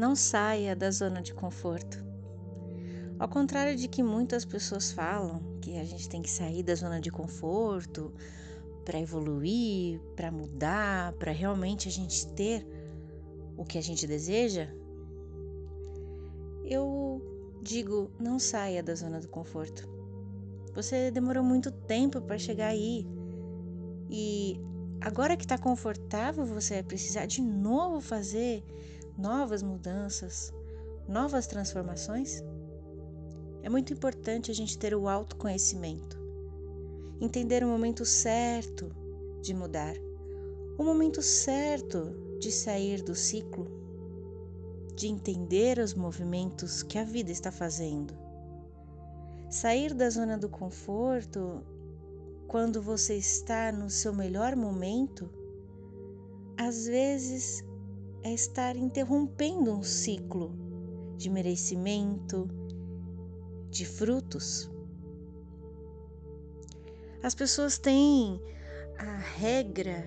não saia da zona de conforto. Ao contrário de que muitas pessoas falam que a gente tem que sair da zona de conforto para evoluir, para mudar, para realmente a gente ter o que a gente deseja, eu digo, não saia da zona do conforto. Você demorou muito tempo para chegar aí. E agora que está confortável, você vai precisar de novo fazer novas mudanças, novas transformações? É muito importante a gente ter o autoconhecimento, entender o momento certo de mudar, o momento certo de sair do ciclo, de entender os movimentos que a vida está fazendo. Sair da zona do conforto quando você está no seu melhor momento, às vezes é estar interrompendo um ciclo de merecimento, de frutos. As pessoas têm a regra,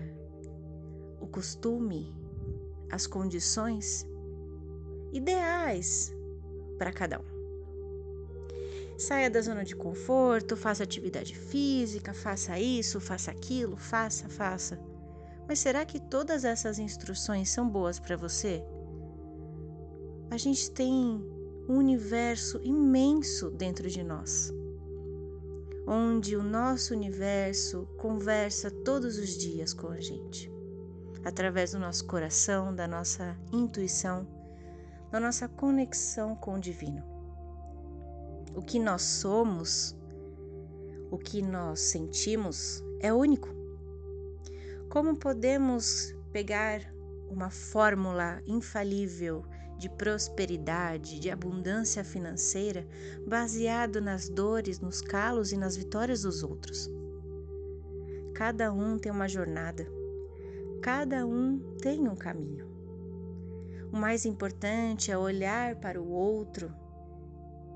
o costume, as condições ideais para cada um. Saia da zona de conforto, faça atividade física, faça isso, faça aquilo, faça, faça. Mas será que todas essas instruções são boas para você? A gente tem um universo imenso dentro de nós, onde o nosso universo conversa todos os dias com a gente, através do nosso coração, da nossa intuição, da nossa conexão com o divino. O que nós somos, o que nós sentimos é único. Como podemos pegar uma fórmula infalível de prosperidade, de abundância financeira, baseado nas dores, nos calos e nas vitórias dos outros. Cada um tem uma jornada, cada um tem um caminho. O mais importante é olhar para o outro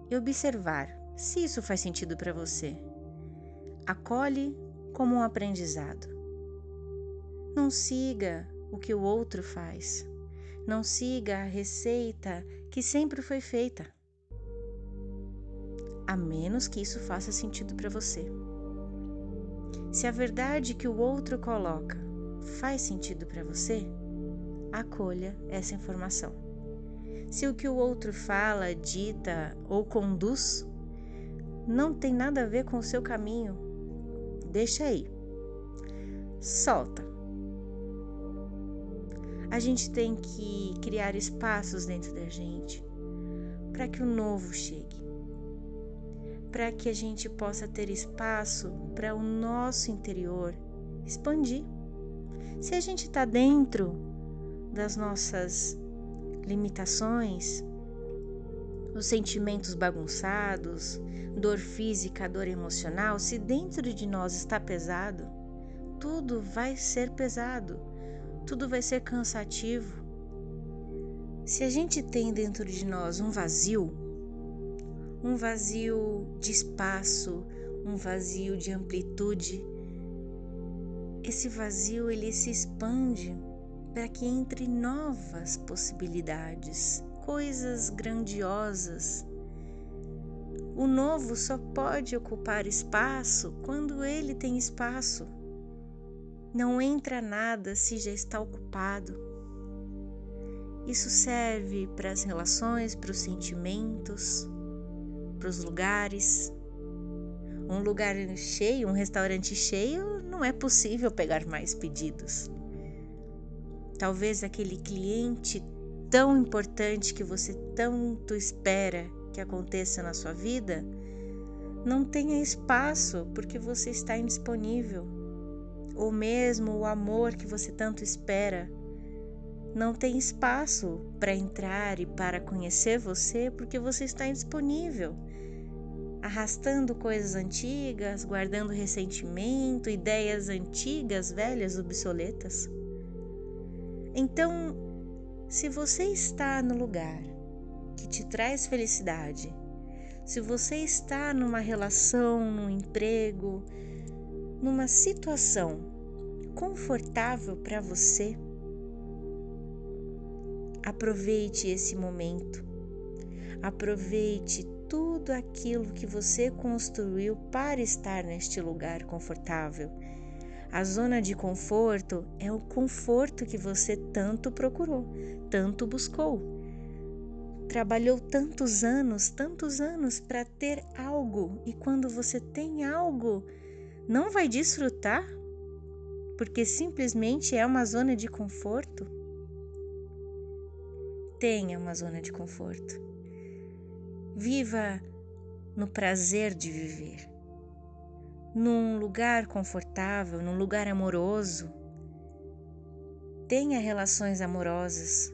e observar se isso faz sentido para você. Acolhe como um aprendizado. Não siga o que o outro faz. Não siga a receita que sempre foi feita, a menos que isso faça sentido para você. Se a verdade que o outro coloca faz sentido para você, acolha essa informação. Se o que o outro fala, dita ou conduz não tem nada a ver com o seu caminho, deixa aí. Solta a gente tem que criar espaços dentro da gente para que o novo chegue, para que a gente possa ter espaço para o nosso interior expandir. Se a gente está dentro das nossas limitações, os sentimentos bagunçados, dor física, dor emocional, se dentro de nós está pesado, tudo vai ser pesado tudo vai ser cansativo. Se a gente tem dentro de nós um vazio, um vazio de espaço, um vazio de amplitude, esse vazio ele se expande para que entre novas possibilidades, coisas grandiosas. O novo só pode ocupar espaço quando ele tem espaço. Não entra nada se já está ocupado. Isso serve para as relações, para os sentimentos, para os lugares. Um lugar cheio, um restaurante cheio, não é possível pegar mais pedidos. Talvez aquele cliente tão importante que você tanto espera que aconteça na sua vida não tenha espaço porque você está indisponível ou mesmo o amor que você tanto espera, não tem espaço para entrar e para conhecer você porque você está indisponível, arrastando coisas antigas, guardando ressentimento, ideias antigas, velhas, obsoletas. Então, se você está no lugar que te traz felicidade, se você está numa relação, num emprego, numa situação confortável para você, Aproveite esse momento. Aproveite tudo aquilo que você construiu para estar neste lugar confortável. A zona de conforto é o conforto que você tanto procurou, tanto buscou. Trabalhou tantos anos, tantos anos para ter algo, e quando você tem algo, não vai desfrutar? Porque simplesmente é uma zona de conforto? Tenha uma zona de conforto. Viva no prazer de viver, num lugar confortável, num lugar amoroso. Tenha relações amorosas.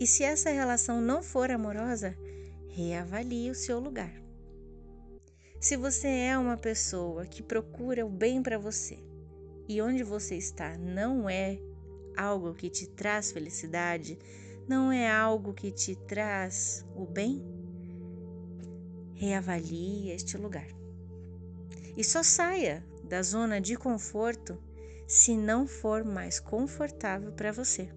E se essa relação não for amorosa, reavalie o seu lugar. Se você é uma pessoa que procura o bem para você e onde você está não é algo que te traz felicidade, não é algo que te traz o bem, reavalie este lugar. E só saia da zona de conforto se não for mais confortável para você.